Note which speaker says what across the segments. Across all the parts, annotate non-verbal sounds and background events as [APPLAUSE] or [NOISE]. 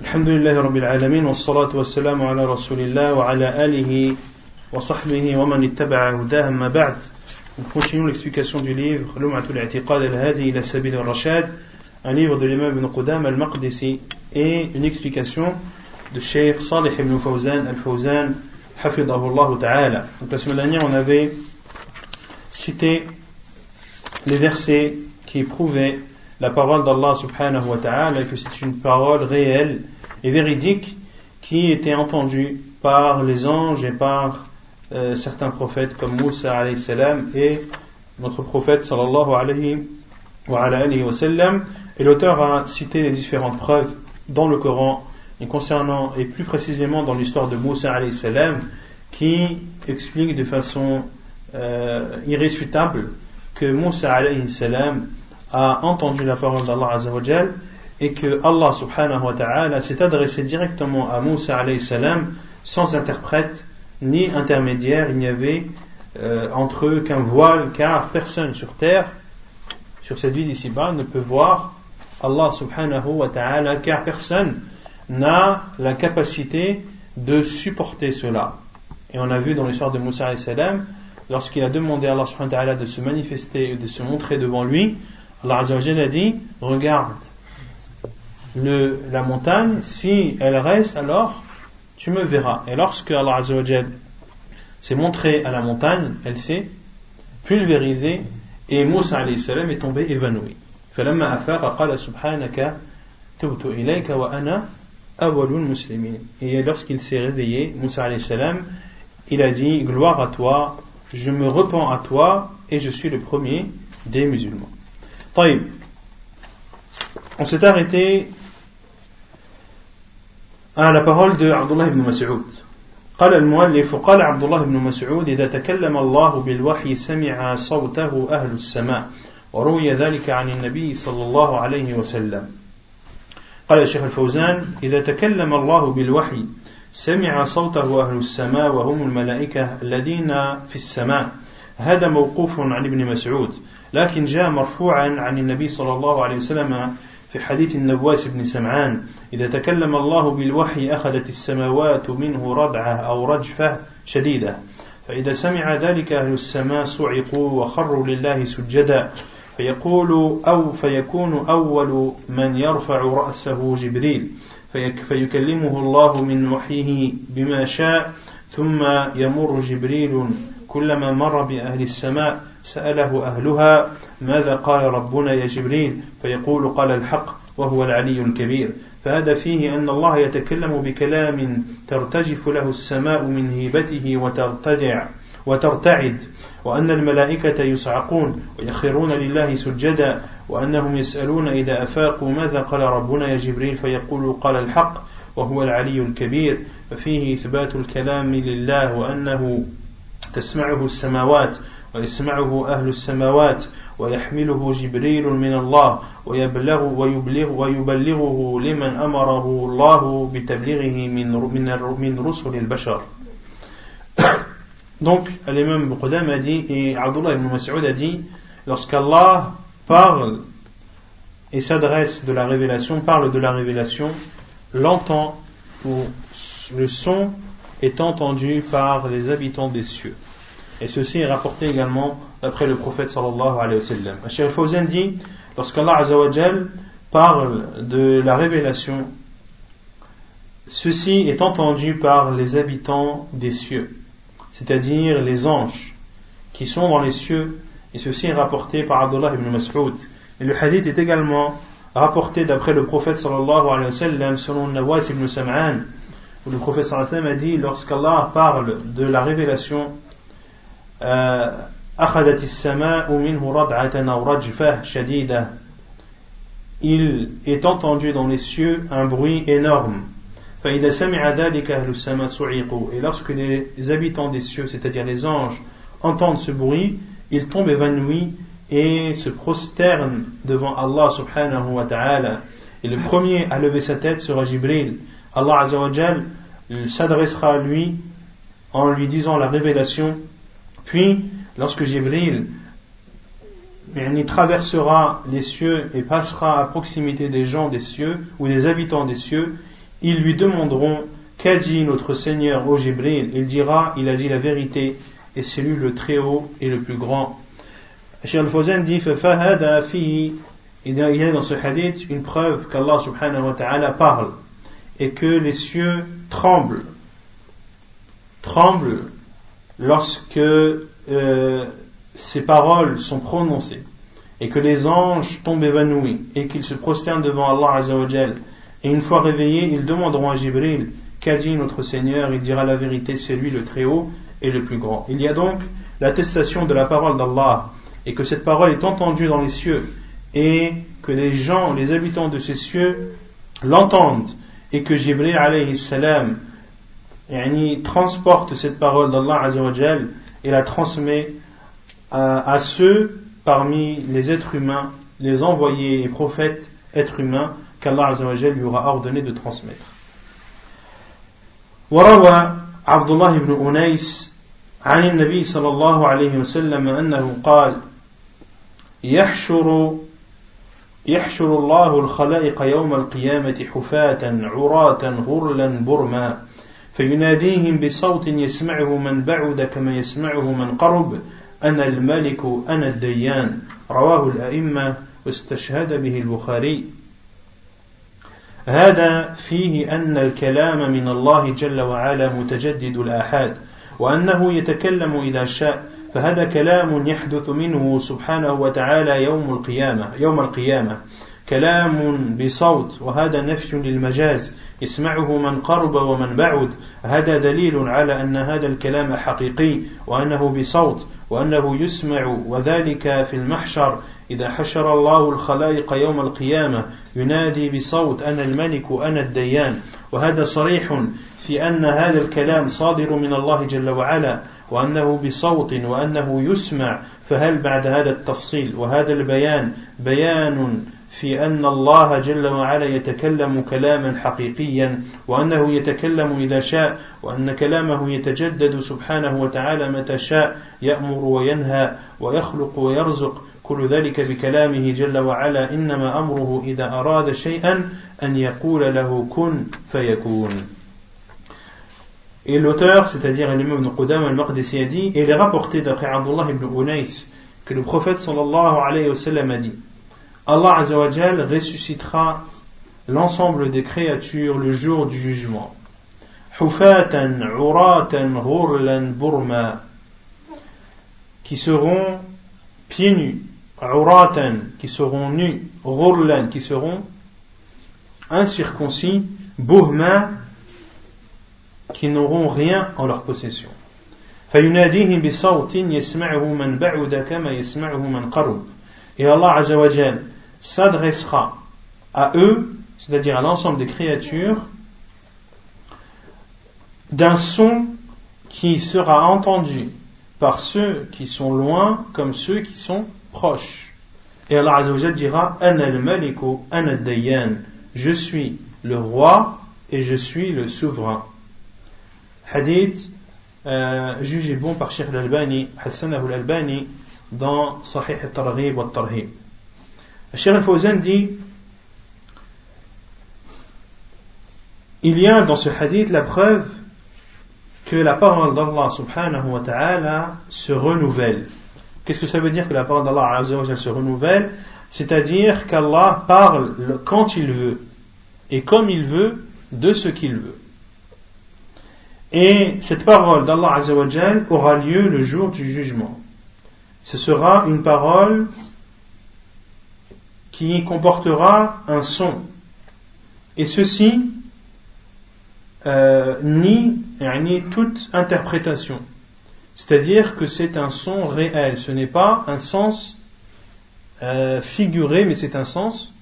Speaker 1: الحمد لله رب العالمين والصلاة والسلام على رسول الله وعلى آله وصحبه ومن اتبع هداه ما بعد Nous continuons l'explication du livre Lum'atul I'tiqad al-Hadi ila Sabil al-Rashad, un livre de l'imam Ibn Qudam al-Maqdisi et une explication de Cheikh Salih ibn Fawzan al-Fawzan hafidahullah ta'ala. Donc la semaine dernière on avait cité les versets qui prouvaient la parole d'Allah subhanahu wa ta'ala que c'est une parole réelle et véridique qui était entendue par les anges et par euh, certains prophètes comme Moussa alayhi salam et notre prophète sallallahu alayhi wa, alayhi wa et l'auteur a cité les différentes preuves dans le Coran et concernant et plus précisément dans l'histoire de Moussa alayhi salam qui explique de façon euh, irréfutable que Moussa alayhi salam a entendu la parole d'Allah Azzawajal et que Allah subhanahu wa ta'ala s'est adressé directement à Moussa alayhi salam sans interprète ni intermédiaire, il n'y avait euh, entre eux qu'un voile car personne sur terre, sur cette vie d'ici-bas, ne peut voir Allah subhanahu wa ta'ala car personne n'a la capacité de supporter cela. Et on a vu dans l'histoire de Moussa alayhi salam, lorsqu'il a demandé à Allah subhanahu wa ta'ala de se manifester et de se montrer devant lui, Allah Azzawajal a dit Regarde le, la montagne, si elle reste, alors tu me verras. Et lorsque Allah Azzawajal s'est montré à la montagne, elle s'est pulvérisée et Moussa alayhi salam est tombé évanoui. فلما أفاق قال سبحانك تبت إليك وأنا أول المسلمين Et lorsqu'il s'est réveillé, Moussa alayhi salam, il a dit Gloire à toi, je me repens à toi et je suis le premier des musulmans. طيب. On s'est arrêté à la parole de Abdullah ibn Mas'ud. قال المؤلف قال عبد الله بن مسعود إذا تكلم الله بالوحي سمع صوته أهل السماء وروي ذلك عن النبي صلى الله عليه وسلم. قال الشيخ الفوزان إذا تكلم الله بالوحي سمع صوته أهل السماء وهم الملائكة الذين في السماء. هذا موقوف عن ابن مسعود لكن جاء مرفوعا عن النبي صلى الله عليه وسلم في حديث النواس بن سمعان إذا تكلم الله بالوحي أخذت السماوات منه ربعة أو رجفة شديدة فإذا سمع ذلك أهل السماء صعقوا وخروا لله سجدا فيقول أو فيكون أول من يرفع رأسه جبريل فيكلمه الله من وحيه بما شاء ثم يمر جبريل كلما مر بأهل السماء سأله أهلها ماذا قال ربنا يا جبريل؟ فيقول قال الحق وهو العلي الكبير. فهذا فيه أن الله يتكلم بكلام ترتجف له السماء من هيبته وترتدع وترتعد وأن الملائكة يصعقون ويخرون لله سجدا وأنهم يسألون إذا أفاقوا ماذا قال ربنا يا جبريل؟ فيقول قال الحق وهو العلي الكبير. ففيه إثبات الكلام لله وأنه تسمعه السماوات ويسمعه أهل السماوات ويحمله جبريل من الله ويبلغ ويبلغ ويبلغه لمن أمره الله بتبليغه من من من رسل البشر. Donc, l'imam Qudam a dit, et Abdullah ibn Mas'ud a dit, lorsqu'Allah parle et s'adresse de la révélation, parle de la révélation, l'entend ou le son est entendu par les habitants des cieux. Et ceci est rapporté également d'après le prophète sallallahu alayhi wa sallam. Cheikh Fawzan dit, lorsqu'Allah azawajal parle de la révélation, ceci est entendu par les habitants des cieux, c'est-à-dire les anges qui sont dans les cieux, et ceci est rapporté par Abdullah ibn Mas'ud. Et le hadith est également rapporté d'après le prophète sallallahu alayhi wa sallam selon Nawas ibn Sam'an, le professeur Hassan a dit lorsqu'Allah parle de la révélation euh, il est entendu dans les cieux un bruit énorme. et lorsque les habitants des cieux c'est-à-dire les anges entendent ce bruit ils tombent évanouis et se prosternent devant Allah subhanahu wa ta'ala. Et le premier à lever sa tête sera Jibril. Allah azawajal s'adressera à lui en lui disant la révélation. Puis, lorsque Jibril il traversera les cieux et passera à proximité des gens des cieux ou des habitants des cieux, ils lui demanderont Qu'a dit notre Seigneur au Jibril? Il dira Il a dit la vérité et c'est lui le très haut et le plus grand. Al-Fawzan dit il y a dans ce hadith une preuve qu'Allah subhanahu wa ta'ala parle et que les cieux tremblent. Tremblent lorsque euh, ces paroles sont prononcées et que les anges tombent évanouis et qu'ils se prosternent devant Allah Azzawajal et une fois réveillés ils demanderont à Jibril qu'a dit notre Seigneur? Il dira la vérité c'est lui le très haut et le plus grand. Il y a donc l'attestation de la parole d'Allah et que cette parole est entendue dans les cieux et que les gens, les habitants de ces cieux l'entendent et que Jibril alayhi salam transporte cette parole d'Allah et la transmet à, ceux parmi les êtres humains, les envoyés et prophètes êtres humains qu'Allah lui aura ordonné de transmettre. وروى عبد الله بن أنيس عن النبي صلى الله عليه وسلم أنه قال يحشر يحشر الله الخلائق يوم القيامة حفاة عراة غرلا برما فيناديهم بصوت يسمعه من بعد كما يسمعه من قرب أنا الملك أنا الديان. رواه الأئمة واستشهد به البخاري. هذا فيه أن الكلام من الله جل وعلا متجدد الآحاد وأنه يتكلم إذا شاء فهذا كلام يحدث منه سبحانه وتعالى يوم القيامة يوم القيامة. كلام بصوت وهذا نفي للمجاز. يسمعه من قرب ومن بعد. هذا دليل على أن هذا الكلام حقيقي وأنه بصوت وأنه يسمع وذلك في المحشر. إذا حشر الله الخلائق يوم القيامة ينادي بصوت أنا الملك أنا الديان. وهذا صريح في أن هذا الكلام صادر من الله جل وعلا. وأنه بصوت وأنه يسمع فهل بعد هذا التفصيل وهذا البيان بيان في أن الله جل وعلا يتكلم كلاما حقيقيا وأنه يتكلم إذا شاء وأن كلامه يتجدد سبحانه وتعالى متى شاء يأمر وينهى ويخلق ويرزق. كل ذلك بكلامه جل وعلا. إنما أمره إذا أراد شيئا أن يقول له كن فيكون. Et l'auteur, c'est-à-dire l'imam ibn Qudam al-Maqdisi a dit, et il est rapporté d'après Abdullah ibn Unais, que le prophète sallallahu alayhi wa sallam a dit, Allah azawajal ressuscitera l'ensemble des créatures le jour du jugement. Hufatan, uratan, ghurlan, burma, qui seront pieds nus, uratan, qui seront nus, qui seront incirconcis, burma, qui n'auront rien en leur possession. فيناديهم بصوت يسمعه من بعد كما يسمعه من قرب et Allah Azzawajal s'adressera à eux, c'est-à-dire à, l'ensemble des créatures, d'un son qui sera entendu par ceux qui sont loin comme ceux qui sont proches. Et Allah Azzawajal dira Ana al-maliku, ana dayan Je suis le roi et je suis le souverain. Hadith euh, jugé bon par Sheikh al-Albani, Hassan al-Albani, dans Sahih al-Targhib wa al-Tarhib. Cheikh al-Fawzan dit Il y a dans ce hadith la preuve que la parole d'Allah subhanahu wa ta'ala se renouvelle. Qu'est-ce que ça veut dire que la parole d'Allah se renouvelle? C'est-à-dire qu'Allah parle quand il veut et comme il veut de ce qu'il veut. Et cette parole d'Allah aura lieu le jour du jugement ce sera une parole qui comportera un son. Et ceci euh, nie, toute interprétation. C'est-à-dire que c'est un son réel. Ce n'est pas un sens euh, figuré, mais c'est un sens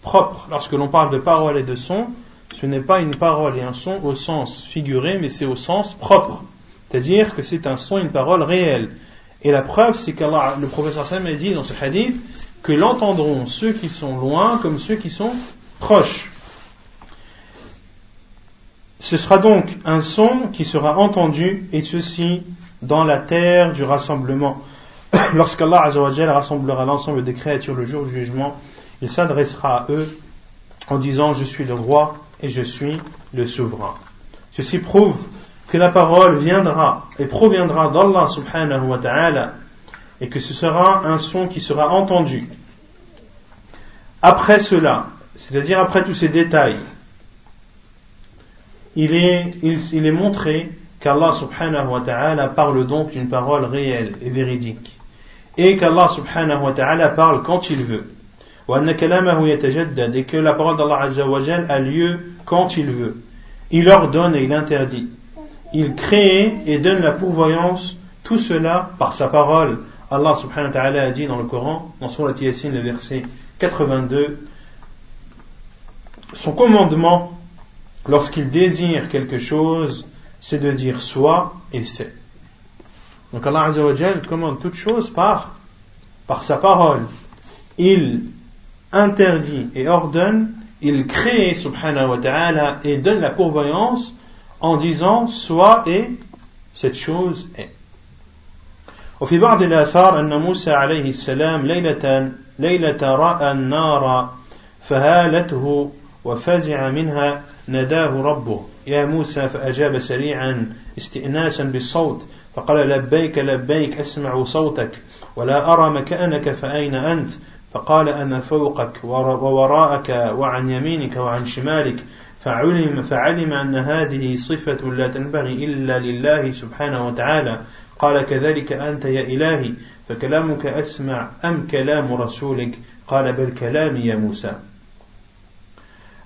Speaker 1: propre. Lorsque l'on parle de parole et de son, ce n'est pas une parole et un son au sens figuré, mais c'est au sens propre. C'est-à-dire que c'est un son une parole réelle. Et la preuve, c'est que le professeur Sam a dit dans ce hadith que l'entendront ceux qui sont loin comme ceux qui sont proches. Ce sera donc un son qui sera entendu, et ceci dans la terre du rassemblement. [COUGHS] Lorsqu'Allah rassemblera l'ensemble des créatures le jour du jugement, il s'adressera à eux en disant Je suis le roi et je suis le souverain. Ceci prouve que la parole viendra et proviendra d'Allah subhanahu wa ta'ala et que ce sera un son qui sera entendu. Après cela, c'est-à-dire après tous ces détails, il est, montré qu'Allah subhanahu wa ta'ala parle donc d'une parole réelle et véridique. Et qu'Allah subhanahu wa ta'ala parle quand il veut. Et que la parole d'Allah azza wa a lieu quand il veut. Il ordonne et il interdit. Il crée et donne la pourvoyance, tout cela par sa parole. Allah subhanahu wa ta'ala a dit dans le Coran, dans Surat Yasin, le verset 82, son commandement lorsqu'il désire quelque chose, c'est de dire soit et c'est. Donc Allah Azzawajal commande toute chose par, par sa parole. Il interdit et ordonne, il crée subhanahu wa ta'ala et donne la pourvoyance en disant soit et cette chose est. وفي بعض الآثار أن موسى عليه السلام ليلة ليلة رأى النار فهالته وفزع منها ناداه ربه يا موسى فأجاب سريعا استئناسا بالصوت فقال لبيك لبيك أسمع صوتك ولا أرى مكانك فأين أنت فقال أنا فوقك ووراءك وعن يمينك وعن شمالك فعلم, فعلم أن هذه صفة لا تنبغي إلا لله سبحانه وتعالى. قال كذلك أنت يا إلهي فكلامك أسمع أم كلام رسولك؟ قال بل كلامي يا موسى.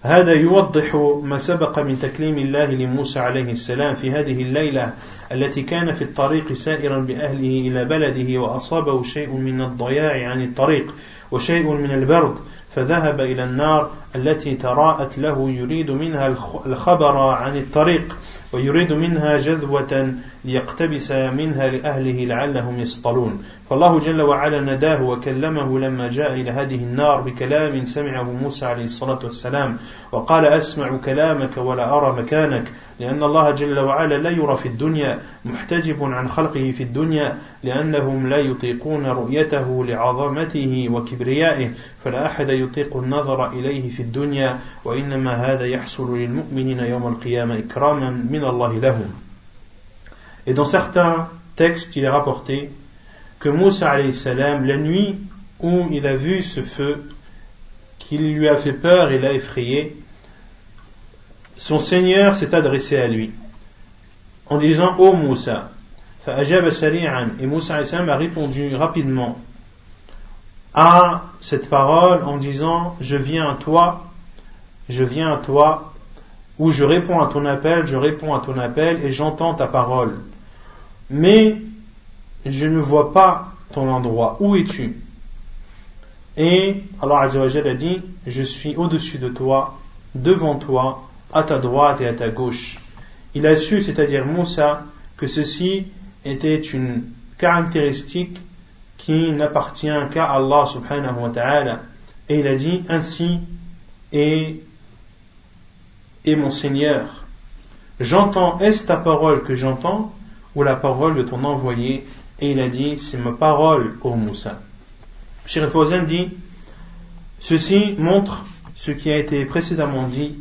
Speaker 1: هذا يوضح ما سبق من تكليم الله لموسى عليه السلام في هذه الليلة التي كان في الطريق سائرا بأهله إلى بلده وأصابه شيء من الضياع عن الطريق. وشيء من البرد فذهب إلى النار التي تراءت له يريد منها الخبر عن الطريق ويريد منها جذوة ليقتبس منها لأهله لعلهم يصطلون. فالله جل وعلا نداه وكلمه لما جاء إلى هذه النار بكلام سمعه موسى عليه الصلاة والسلام وقال أسمع كلامك ولا أرى مكانك لأن الله جل وعلا لا يرى في الدنيا محتجب عن خلقه في الدنيا لأنهم لا يطيقون رؤيته لعظمته وكبريائه فلا أحد يطيق النظر إليه في الدنيا وإنما هذا يحصل للمؤمنين يوم القيامة إكراما من الله لهم. Et dans certains textes, il est rapporté que Moussa salam, la nuit où il a vu ce feu, qui lui a fait peur et l'a effrayé, son Seigneur s'est adressé à lui en disant Ô Moussa, et Moussa a répondu rapidement à cette parole en disant Je viens à toi, je viens à toi, ou je réponds à ton appel, je réponds à ton appel et j'entends ta parole mais je ne vois pas ton endroit. Où es-tu? Et Allah a dit, je suis au-dessus de toi, devant toi, à ta droite et à ta gauche. Il a su, c'est-à-dire Moussa, que ceci était une caractéristique qui n'appartient qu'à Allah subhanahu wa ta'ala. Et il a dit, ainsi est, est mon Seigneur. J'entends, est-ce ta parole que j'entends? Ou la parole de ton envoyé et il a dit c'est ma parole ô Moussa. Shir Fawzan dit ceci montre ce qui a été précédemment dit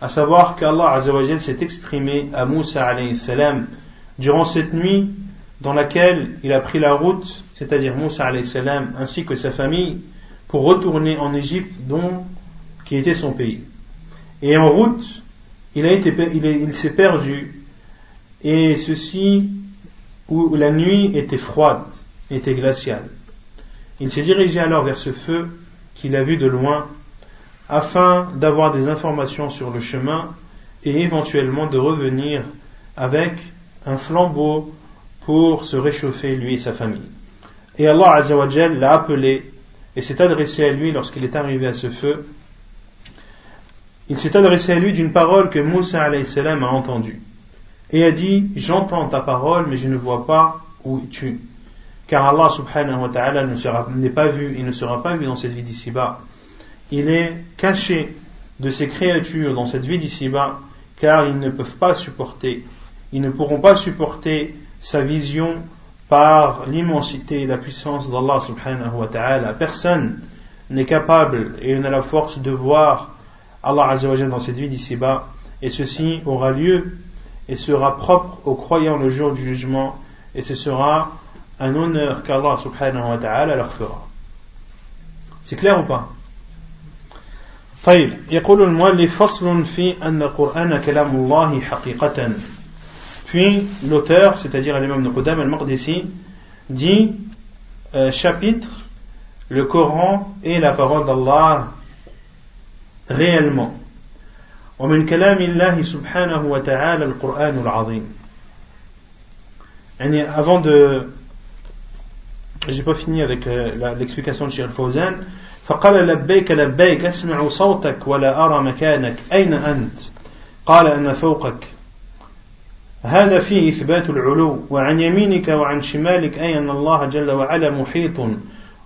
Speaker 1: à savoir qu'Allah s'est exprimé à Moussa salam durant cette nuit dans laquelle il a pris la route c'est-à-dire Moussa salam ainsi que sa famille pour retourner en Égypte dont qui était son pays. Et en route il a été il s'est perdu. Et ceci où la nuit était froide, était glaciale. Il s'est dirigé alors vers ce feu qu'il a vu de loin, afin d'avoir des informations sur le chemin et éventuellement de revenir avec un flambeau pour se réchauffer lui et sa famille. Et Allah Azzawajal l'a appelé et s'est adressé à lui lorsqu'il est arrivé à ce feu. Il s'est adressé à lui d'une parole que Moussa a entendue et a dit J'entends ta parole, mais je ne vois pas où tu. Car Allah subhanahu wa ta'ala n'est pas vu, il ne sera pas vu dans cette vie d'ici-bas. Il est caché de ces créatures dans cette vie d'ici-bas, car ils ne peuvent pas supporter, ils ne pourront pas supporter sa vision par l'immensité et la puissance d'Allah subhanahu wa ta'ala. Personne n'est capable et n'a la force de voir Allah Azzawajal dans cette vie d'ici-bas, et ceci aura lieu et sera propre aux croyants le jour du jugement, et ce sera un honneur qu'Allah subhanahu wa ta'ala leur fera. C'est clair ou pas طيب يقول المؤلف فصل في أن القرآن كلام الله حقيقة Puis l'auteur, c'est-à-dire l'imam de Qudam al-Maqdisi, dit euh, chapitre le Coran est la parole d'Allah réellement. ومن كلام الله سبحانه وتعالى القرآن العظيم. يعني avant de j'ai pas fini avec euh, l'explication de Cheikh Fawzan. فقال لبيك لبيك أسمع صوتك ولا أرى مكانك. أين أنت؟ قال أنا فوقك. هذا فيه إثبات العلو وعن يمينك وعن شمالك أي أن الله جل وعلا محيط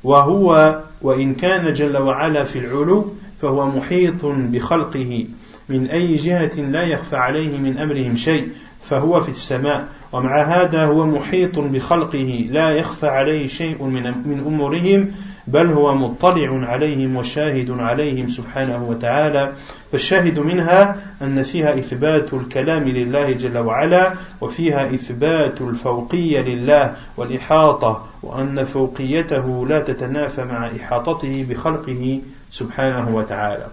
Speaker 1: وهو وإن كان جل وعلا في العلو فهو محيط بخلقه. من أي جهة لا يخفى عليه من أمرهم شيء فهو في السماء. ومع هذا هو محيط بخلقه لا يخفى عليه شيء من أمورهم بل هو مطلع عليهم وشاهد عليهم سبحانه وتعالى. فالشاهد منها أن فيها إثبات الكلام لله جل وعلا وفيها إثبات الفوقية لله والإحاطة وأن فوقيته لا تتنافى مع إحاطته بخلقه سبحانه وتعالى.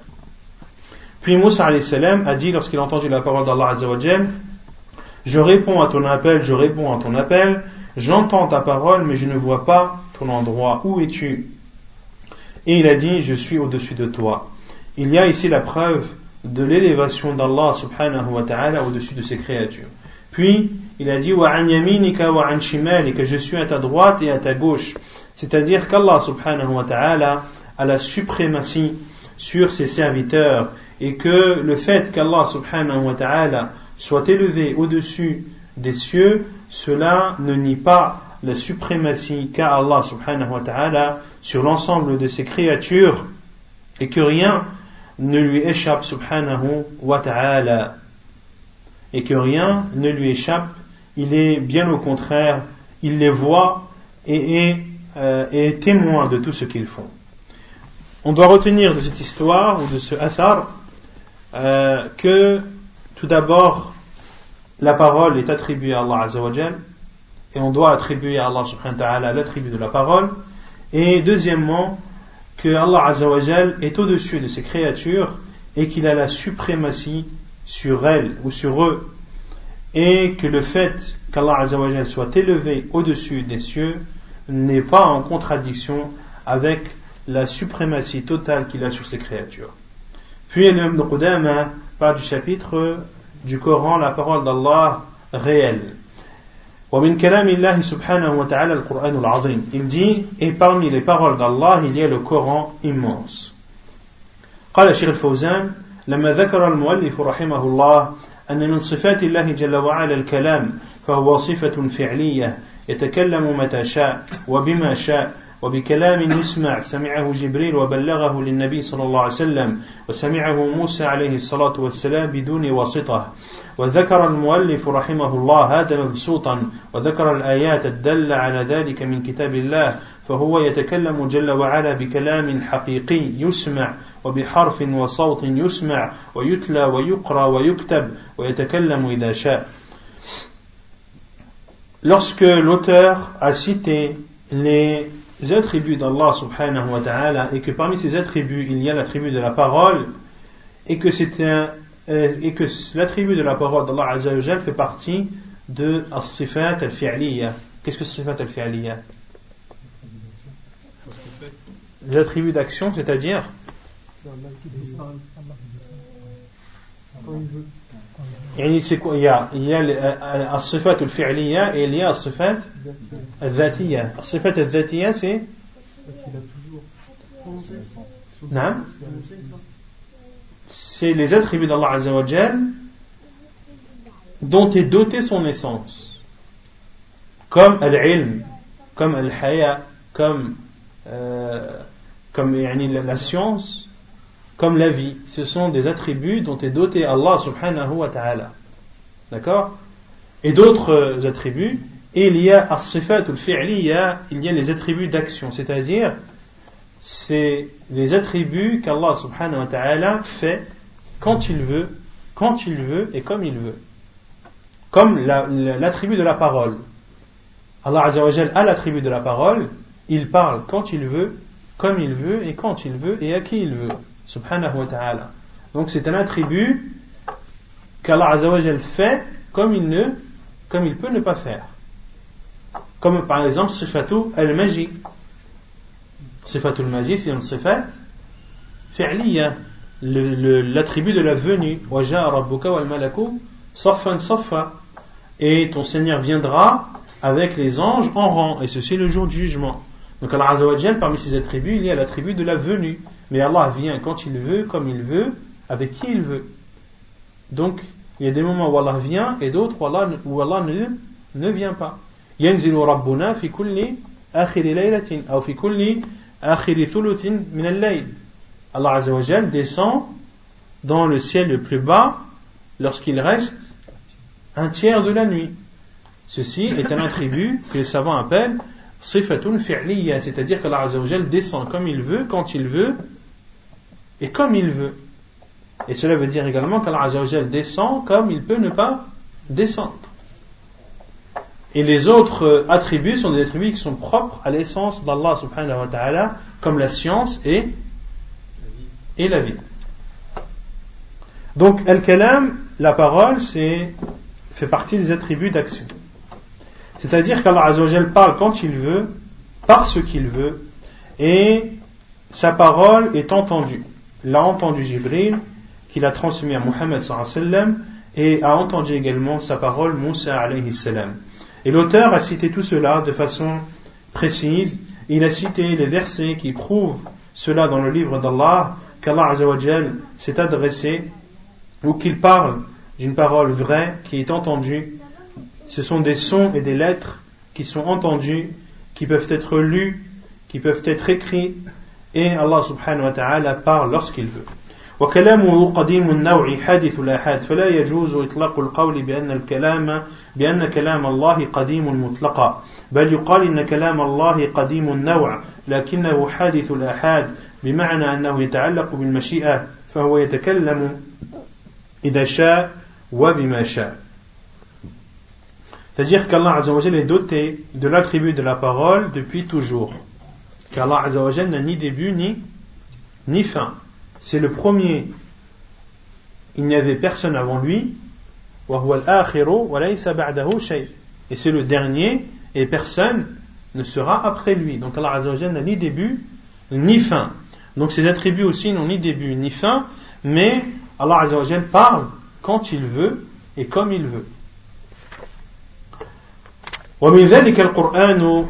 Speaker 1: Puis Moussa a dit lorsqu'il a entendu la parole d'Allah Je réponds à ton appel, je réponds à ton appel, j'entends ta parole, mais je ne vois pas ton endroit. Où es-tu? Et il a dit Je suis au-dessus de toi. Il y a ici la preuve de l'élévation d'Allah subhanahu wa ta'ala au-dessus de ses créatures. Puis, il a dit Wa yaminika wa que je suis à ta droite et à ta gauche. C'est-à-dire qu'Allah subhanahu wa ta'ala a la suprématie sur ses serviteurs et que le fait qu'Allah subhanahu wa ta'ala soit élevé au-dessus des cieux, cela ne nie pas la suprématie qu'a Allah subhanahu wa ta'ala sur l'ensemble de ses créatures et que rien ne lui échappe subhanahu wa ta'ala. Et que rien ne lui échappe il est bien au contraire il les voit et est, euh, témoin de tout ce qu'ils font. On doit retenir de cette histoire ou de ce athar euh, que tout d'abord la parole est attribuée à Allah Azzawajal et on doit attribuer à Allah subhanahu wa ta'ala l'attribut de la parole et deuxièmement que Allah Azzawajal est au-dessus de ses créatures et qu'il a la suprématie sur elles ou sur eux et que le fait qu'Allah Azzawajal soit élevé au-dessus des cieux n'est pas en contradiction avec la suprématie totale qu'il a sur ses créatures. Puis l'imam de Qudama parle du chapitre du Coran, la parole d'Allah réelle. ومن كلام الله سبحانه وتعالى القرآن العظيم il dit et parmi les paroles d'Allah il y a le Coran immense قال الشيخ الفوزان لما ذكر المؤلف رحمه الله أن من صفات الله جل وعلا الكلام فهو صفة فعلية يتكلم متى شاء وبما شاء وبكلام يسمع سمعه جبريل وبلغه للنبي صلى الله عليه وسلم وسمعه موسى عليه الصلاة والسلام بدون واسطة. وذكر المؤلف رحمه الله هذا مبسوطا وذكر الآيات الدل على ذلك من كتاب الله فهو يتكلم جل وعلا بكلام حقيقي يسمع وبحرف وصوت يسمع ويتلى ويقرأ ويكتب ويتكلم إذا شاء. Lorsque l'auteur a cité les attributs d'Allah subhanahu wa ta'ala et que parmi ces attributs il y a l'attribut de la parole et que c'est un euh, et que l'attribut de la parole d'Allah azza fait partie de as-sifat al-fi'liya. Qu'est-ce que sifat al-fi'liya? Les attributs d'action, c'est-à-dire? C'est quoi Il y a, as-sifat al-fi'liya et il y a as-sifat al-dhatiya. As-sifat al-dhatiya c'est C'est les attributs d'Allah Azzawajal dont est doté son essence. Comme al-ilm, comme al-haya, comme, euh, comme la science, comme la vie. Ce sont des attributs dont est doté Allah subhanahu wa ta'ala. D'accord? Et d'autres attributs, et il y a il y a les attributs d'action, c'est-à-dire c'est les attributs qu'Allah subhanahu wa ta'ala fait quand il veut, quand il veut et comme il veut. Comme l'attribut de la parole. Allah Azzawajal a l'attribut de la parole, il parle quand il veut, comme il veut et quand il veut et à qui il veut. Subhanahu wa ta'ala. Donc c'est un attribut qu'Allah Azzawajal fait comme il ne, comme il peut ne pas faire. Comme par exemple Sifatu al-Maji. Sifatu al-Maji, c'est une sifat fi'liya, l'attribut de la venue. Waja rabbuka wal malaku saffan saffa. Et ton Seigneur viendra avec les anges en rang. Et ceci le jour du jugement. Donc Allah Azzawajal, parmi ses attributs, il y a l'attribut de la venue. Mais Allah vient quand il veut, comme il veut, avec qui il veut. Donc, il y a des moments où Allah vient et d'autres où Allah, où Allah ne, ne vient pas. ينزل ربنا في كل آخر ليلة أو في كل آخر ثلث من الليل Allah Azzawajal descend dans le ciel le plus bas lorsqu'il reste un tiers de la nuit. Ceci est un attribut que les savants appellent sifatun fi'liya, c'est-à-dire qu'Allah Azzawajal descend comme il veut, quand il veut et comme il veut. Et cela veut dire également qu'Allah descend comme il peut ne pas descendre. Et les autres attributs sont des attributs qui sont propres à l'essence d'Allah subhanahu wa ta'ala, comme la science et, et la vie. Donc, al-kalam, la parole, c'est, fait partie des attributs d'action. C'est-à-dire qu'Allah Azzawajal parle quand il veut, par ce qu'il veut, et sa parole est entendue. L'a entendu Jibril, qu'il a transmis à Muhammad sallam, et a entendu également sa parole Moussa alayhi salam. Et l'auteur a cité tout cela de façon précise. Il a cité les versets qui prouvent cela dans le livre d'Allah, qu'Allah s'est adressé, ou qu'il parle d'une parole vraie qui est entendue. Ce sont des sons et des lettres qui sont entendus, qui peuvent être lus, qui peuvent être écrits, et Allah subhanahu wa ta'ala parle lorsqu'il veut. وكلامه قديم النوع حادث الآحاد فلا يجوز إطلاق القول بأن الكلام بأن كلام الله قديم مطلقا بل يقال إن كلام الله قديم النوع لكنه حادث الآحاد بمعنى أنه يتعلق بالمشيئة فهو يتكلم إذا شاء وبما شاء C'est-à-dire qu'Allah Azzawajal est doté de l'attribut de la parole depuis toujours. Qu'Allah Azzawajal n'a ni début ni, ni fin. c'est le premier. Il n'y avait personne avant lui. Et c'est le dernier, et personne ne sera après lui. Donc Allah n'a ni début ni fin. Donc ses attributs aussi n'ont ni début ni fin, mais Allah parle quand il veut et comme il veut. ومن ذلك القرآن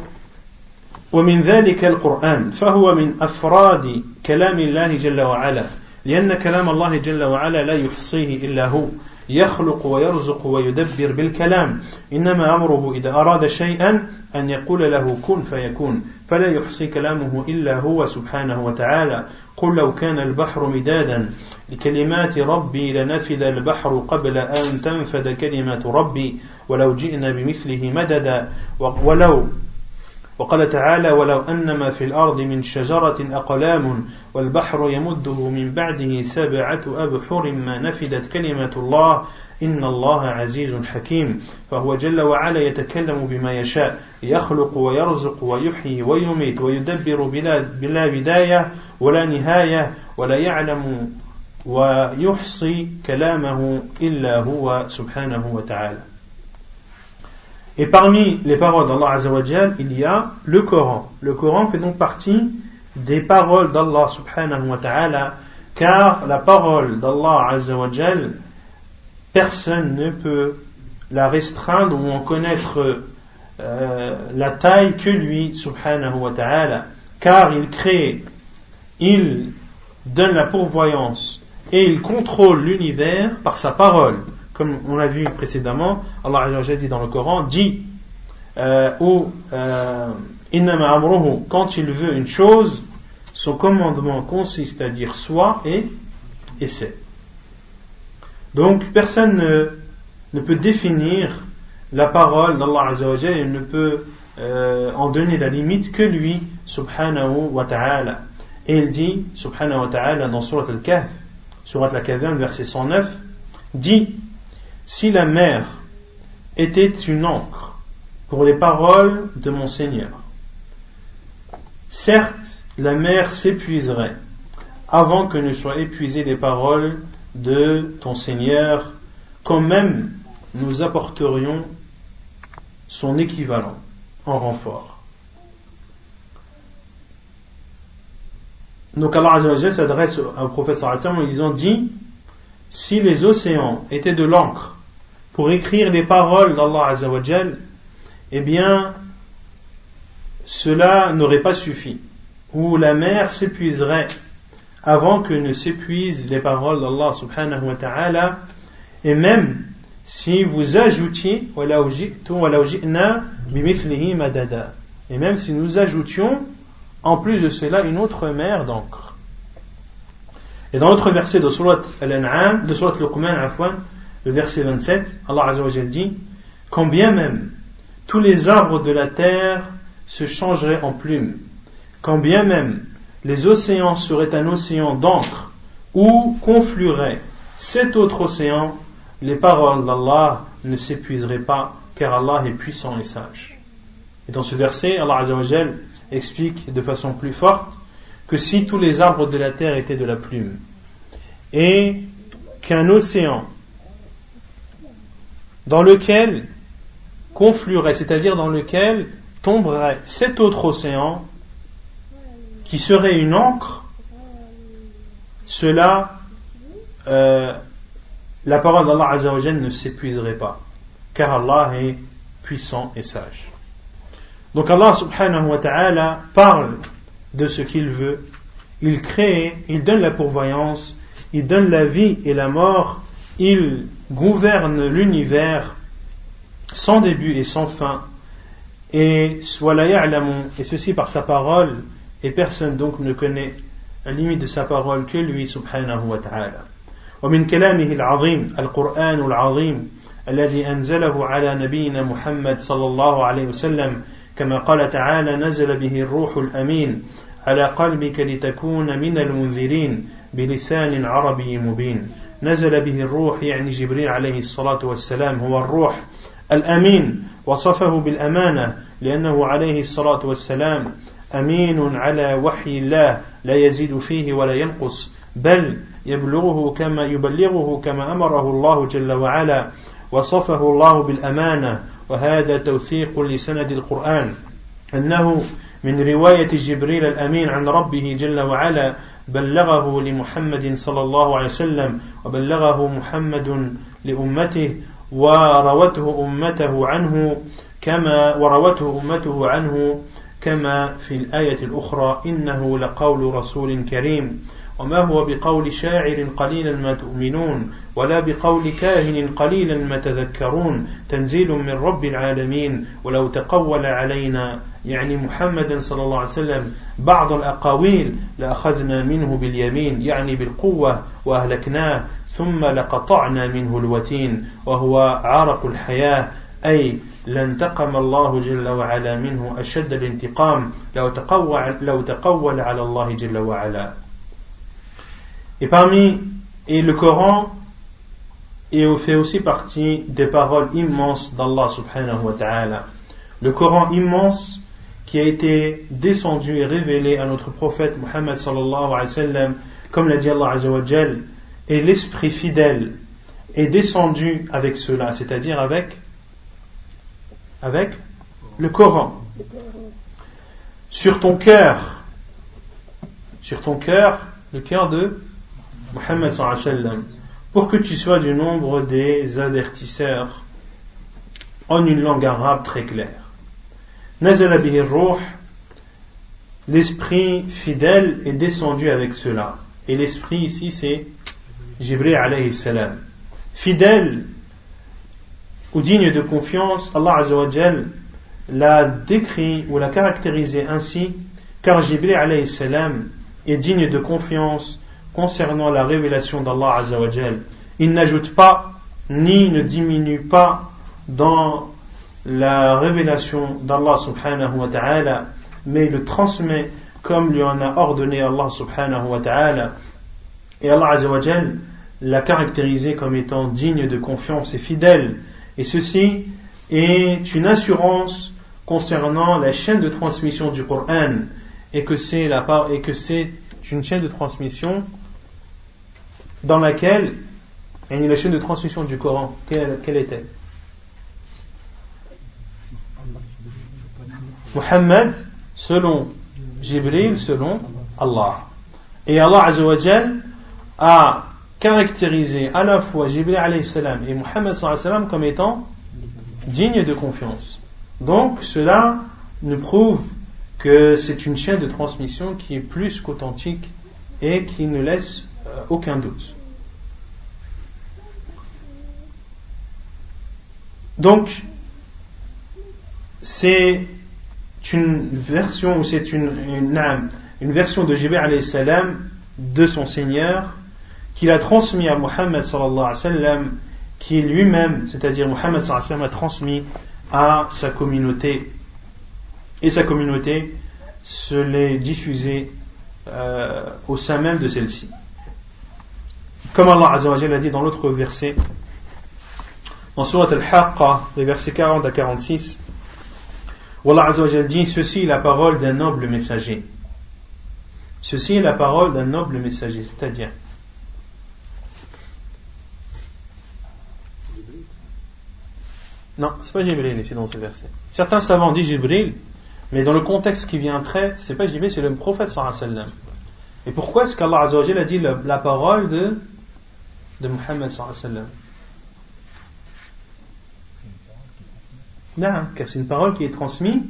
Speaker 1: ومن ذلك القرآن فهو من أفراد كلام الله جل وعلا لأن كلام الله جل وعلا لا يحصيه إلا هو يخلق ويرزق ويدبر بالكلام إنما أمره إذا أراد شيئا أن يقول له كن فيكون فلا يحصي كلامه إلا هو سبحانه وتعالى. قل لو كان البحر مدادا لكلمات ربي لنفذ البحر قبل أن تنفذ كلمات ربي ولو جئنا بمثله مددا ولو وقال تعالى ولو أن ما في الأرض من شجرة أقلام والبحر يمده من بعده سبعة أبحر ما نفدت كلمة الله إن الله عزيز حكيم. فهو جل وعلا يتكلم بما يشاء يخلق ويرزق ويحيي ويميت ويدبر بلا, بلا بداية ولا نهاية ولا يعلم ويحصي كلامه إلا هو سبحانه وتعالى. Et parmi les paroles d'Allah Azzawajal, il y a le Coran. Le Coran fait donc partie des paroles d'Allah subhanahu wa ta'ala, car la parole d'Allah Azzawajal, personne ne peut la restreindre ou en connaître euh, la taille que lui subhanahu wa ta'ala, car il crée, il donne la pourvoyance et il contrôle l'univers par sa parole comme on l'a vu précédemment, Allah dit dans le Coran, dit euh, ou euh, quand il veut une chose, son commandement consiste à dire soit et, et c'est. Donc personne ne, peut définir la parole d'Allah Azzawajal, il ne peut euh, en donner la limite que lui, subhanahu wa ta'ala. Et il dit, subhanahu wa ta'ala, dans Surat al-Kahf, surat la caverne, verset 109, dit Si la mer était une encre pour les paroles de mon Seigneur, certes, la mer s'épuiserait avant que ne soient épuisées les paroles de ton Seigneur, quand même nous apporterions son équivalent en renfort. Donc Allah s'adresse au professeur en disant dit si les océans étaient de l'encre pour écrire les paroles d'Allah Azzawajal, eh bien cela n'aurait pas suffi. Ou la mer s'épuiserait avant que ne s'épuisent les paroles d'Allah subhanahu wa ta'ala. Et même si vous ajoutiez et même si nous ajoutions en plus de cela une autre mer d'encre. Et dans l'autre verset de Surat Al-An'am de Surat Luqman le verset 27 Allah Azza wa dit quand bien même tous les arbres de la terre se changeraient en plumes quand bien même les océans seraient un océan d'encre où confluerait cet autre océan, les paroles d'Allah ne s'épuiseraient pas, car Allah est puissant et sage. Et dans ce verset, Allah Azzawajal explique de façon plus forte que si tous les arbres de la terre étaient de la plume, et qu'un océan dans lequel confluerait, c'est-à-dire dans lequel tomberait cet autre océan, qui serait une encre, cela, euh, la parole d'Allah Azzawajal ne s'épuiserait pas, car Allah est puissant et sage. Donc Allah subhanahu wa ta'ala parle de ce qu'il veut, il crée, il donne la pourvoyance, il donne la vie et la mort, il gouverne l'univers sans début et sans fin, et soit la et ceci par sa parole, et personne donc ne connaît la limite de sa parole que lui subhanahu wa ta'ala ومن كلامه العظيم القرآن العظيم الذي أنزله على نبينا محمد صلى الله عليه وسلم كما قال تعالى نزل به الروح الأمين على قلبك لتكون من المنذرين بلسان عربي مبين نزل به الروح يعني جبريل عليه الصلاة والسلام هو الروح الأمين وصفه بالأمانة لأنه عليه الصلاة والسلام أمين على وحي الله لا يزيد فيه ولا ينقص بل يبلغه كما يبلغه كما أمره الله جل وعلا وصفه الله بالأمانة وهذا توثيق لسند القرآن أنه من رواية جبريل الأمين عن ربه جل وعلا بلغه لمحمد صلى الله عليه وسلم وبلغه محمد لأمته وروته أمته عنه كما وروته أمته عنه كما في الآية الأخرى إنه لقول رسول كريم. وما هو بقول شاعر قليلا ما تؤمنون ولا بقول كاهن قليلا ما تذكرون. تنزيل من رب العالمين ولو تقول علينا يعني محمد صلى الله عليه وسلم بعض الأقاويل لأخذنا منه باليمين يعني بالقوة وأهلكناه ثم لقطعنا منه الوتين وهو عرق الحياة أي لانتقم الله جل وعلا منه أشد الانتقام لو تقول, لو تقول على الله جل وعلا Et parmi, et le Coran et fait aussi partie des paroles immenses d'Allah subhanahu wa ta'ala. Le Coran immense qui a été descendu et révélé à notre prophète Muhammad sallallahu alayhi wa sallam, comme l'a dit Allah et l'esprit fidèle est descendu avec cela, c'est-à-dire avec le Coran. Sur ton cœur, sur ton cœur, le cœur de Muhammad sallam, pour que tu sois du nombre des avertisseurs en une langue arabe très claire. Nazala l'esprit fidèle est descendu avec cela. Et l'esprit ici c'est Jibril alayhi salam. Fidèle ou digne de confiance, Allah Azzawajal l'a décrit ou l'a caractérisé ainsi, car Jibril alayhi salam est digne de confiance concernant la révélation d'Allah Azzawajal. Il n'ajoute pas ni ne diminue pas dans la révélation d'Allah subhanahu wa ta'ala, mais le transmet comme lui en a ordonné Allah subhanahu wa ta'ala. et Allah Azzawajal l'a caractérisé comme étant digne de confiance et fidèle. Et ceci est une assurance concernant la chaîne de transmission du Coran et que c'est la part et que c'est une chaîne de transmission dans laquelle a la chaîne de transmission du Coran. Quelle, quelle est-elle? Muhammad selon Jibril selon Allah. Et Allah Azzawajal a caractérisé à la fois Jibril et Muhammad comme étant dignes de confiance. Donc cela nous prouve que c'est une chaîne de transmission qui est plus qu'authentique et qui ne laisse euh, aucun doute. Donc, c'est une version, c'est une, une, version de Jibril salam de son Seigneur qu'il a transmis à Muhammad sallallahu alayhi wa qui lui-même, c'est-à-dire Muhammad sallallahu alayhi wa a transmis à sa communauté. Et sa communauté se l'est diffusée euh, au sein même de celle-ci. Comme Allah Azzawajal a dit dans l'autre verset, dans Surat Al-Haqqa, les versets 40 à 46, où Allah dit Ceci est la parole d'un noble messager. Ceci est la parole d'un noble messager, c'est-à-dire Non, c'est pas Jibril ici dans ce verset. Certains savants disent Jibril, mais dans le contexte qui vient après, c'est pas Jibril, c'est le prophète sallam. Et pourquoi est-ce qu'Allah a dit la, parole de, de Muhammad sallam? Non, car c'est une parole qui est transmise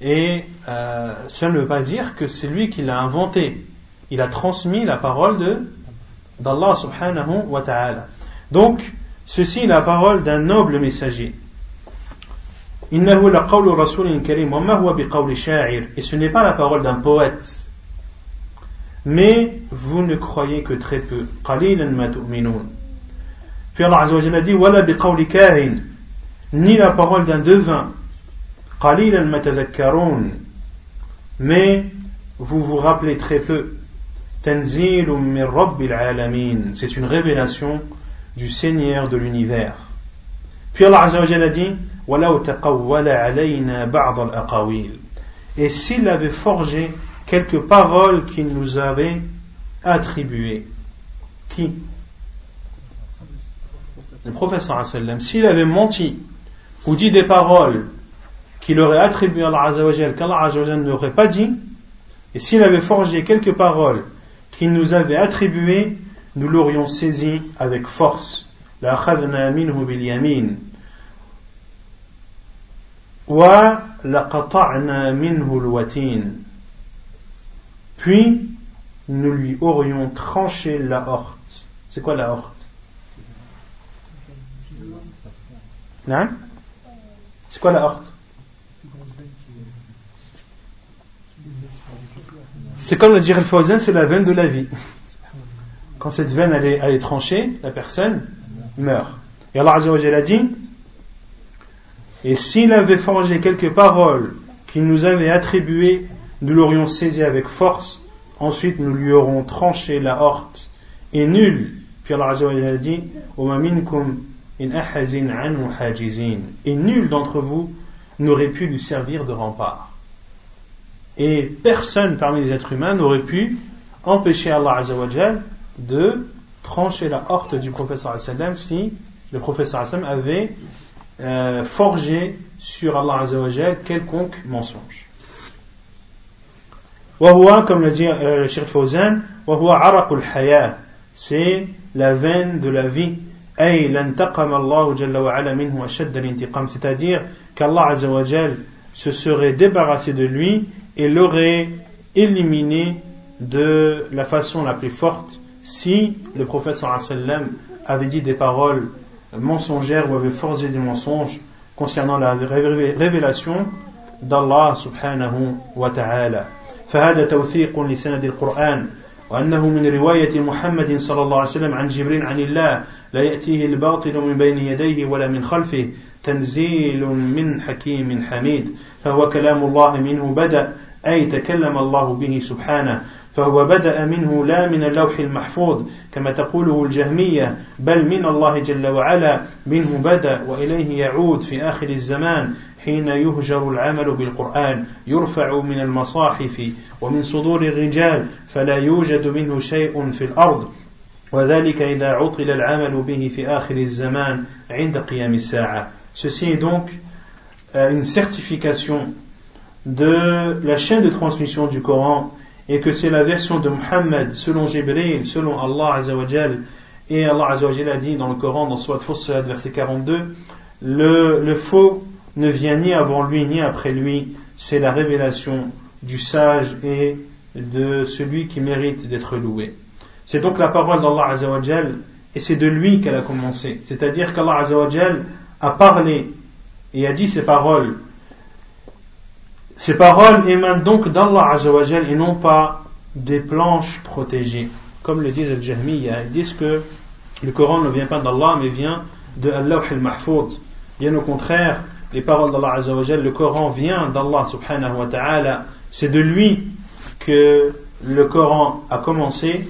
Speaker 1: et euh, cela ne veut pas dire que c'est lui qui l'a inventé. Il a transmis la parole de d'Allah subhanahu wa ta'ala. Donc, Ceci est la parole d'un noble messager. Et ce n'est pas la parole d'un poète. Mais vous ne croyez que très peu. Puis Allah a dit ni la parole d'un devin. Mais vous vous rappelez très peu. C'est une révélation du Seigneur de l'univers. Puis Allah Azzawajal a dit Et s'il avait forgé quelques paroles qu'il nous avait attribuées. Qui? Le professeur S'il avait menti ou dit des paroles qu'il aurait est attribué à Allah Azzawajal, qu'Allah Azzawajal n'aurait pas dit, et s'il avait forgé quelques paroles qu'il nous avait attribuées, nous l'aurions saisi avec force. La minhu bil yamin. Wa laqata'na minhu watin. Puis, nous lui aurions tranché la horte. C'est quoi la horte? Non? C'est quoi la horte C'est comme le dire el c'est la veine de la vie quand cette veine elle est, tranchée, la personne meurt. Et Allah a dit Et s'il avait forgé quelques paroles qu'il nous avait attribuées, nous l'aurions saisi avec force, ensuite nous lui aurons tranché la horte. Et nul, puis Allah a dit Et nul d'entre vous n'aurait pu lui servir de rempart. Et personne parmi les êtres humains n'aurait pu empêcher Allah de trancher la horte du professeur sallam si le professeur sallam avait euh, forgé sur Allah Azzawajal quelconque mensonge. Wahua, comme l'a dit euh, le Cheikh Fawzan, wahua araqul haya, c'est la veine de la vie c'est-à-dire qu'Allah se serait débarrassé de lui et l'aurait éliminé de la façon la plus forte si le prophète avait dit des paroles mensongères ou avait forgé des mensonges concernant la révélation d'Allah subhanahu wa ta'ala. وأنه من رواية محمد صلى الله عليه وسلم عن جبريل عن الله لا يأتيه الباطل من بين يديه ولا من خلفه تنزيل من حكيم حميد فهو كلام الله منه بدأ أي تكلم الله به سبحانه. فهو بدأ منه لا من اللوح المحفوظ كما تقوله الجهمية بل من الله جل وعلا منه بدأ وإليه يعود في آخر الزمان حين يهجر العمل بالقرآن يرفع من المصاحف ومن صدور الرجال فلا يوجد منه شيء في الأرض. وذلك إذا عطل العمل به في آخر الزمان عند قيام الساعة. Ceci est donc euh, une certification de la chaîne de transmission du Coran et que c'est la version de Muhammad selon Jibril, selon Allah Azzawajal. Et Allah Azzawajal a dit dans le Coran, dans Surat Fussilat, verset 42, le, le faux ne vient ni avant lui ni après lui, c'est la révélation du sage et de celui qui mérite d'être loué. C'est donc la parole d'Allah Azzawajal et c'est de lui qu'elle a commencé. C'est-à-dire qu'Allah Azzawajal a parlé et a dit ces paroles ces paroles émanent donc d'Allah Azzawajal et non pas des planches protégées. Comme le disent les Jahmiya, ils disent que le Coran ne vient pas d'Allah mais vient de Allah al-Mahfoud. Bien au contraire, les paroles d'Allah Azzawajal, le Coran vient d'Allah subhanahu wa ta'ala. C'est de lui que le Coran a commencé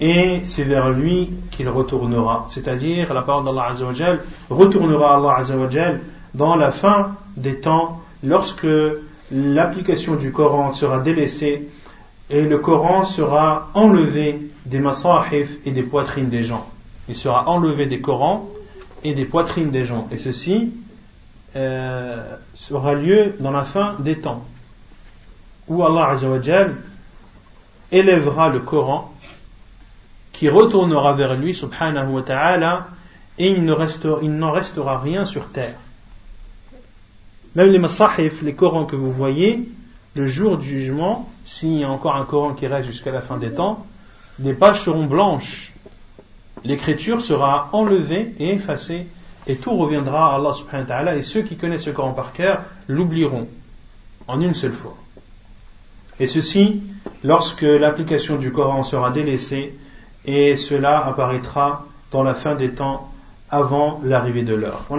Speaker 1: et c'est vers lui qu'il retournera. C'est-à-dire, la parole d'Allah Azzawajal retournera à Allah Azzawajal dans la fin des temps lorsque l'application du Coran sera délaissée et le Coran sera enlevé des masahif et des poitrines des gens. Il sera enlevé des Corans et des poitrines des gens. Et ceci euh, aura lieu dans la fin des temps, où Allah Azzawajal élèvera le Coran, qui retournera vers lui, subhanahu wa ta'ala, et il n'en restera, restera rien sur terre. Même les masahif, les Corans que vous voyez, le jour du jugement, s'il y a encore un Coran qui reste jusqu'à la fin des temps, les pages seront blanches. L'écriture sera enlevée et effacée, et tout reviendra à Allah subhanahu wa ta'ala, et ceux qui connaissent ce Coran par cœur l'oublieront en une seule fois. Et ceci, lorsque l'application du Coran sera délaissée, et cela apparaîtra dans la fin des temps avant l'arrivée de l'heure. On